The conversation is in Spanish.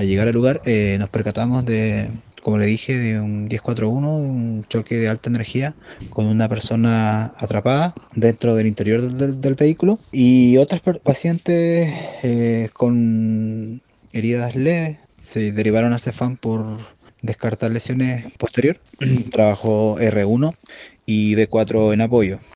Al llegar al lugar eh, nos percatamos de, como le dije, de un 1041, un choque de alta energía con una persona atrapada dentro del interior del, del- del vehículo y otras pacientes eh, con heridas leves se derivaron a CEFAM por descartar lesiones posterior. Trabajó R1 y B4 en apoyo.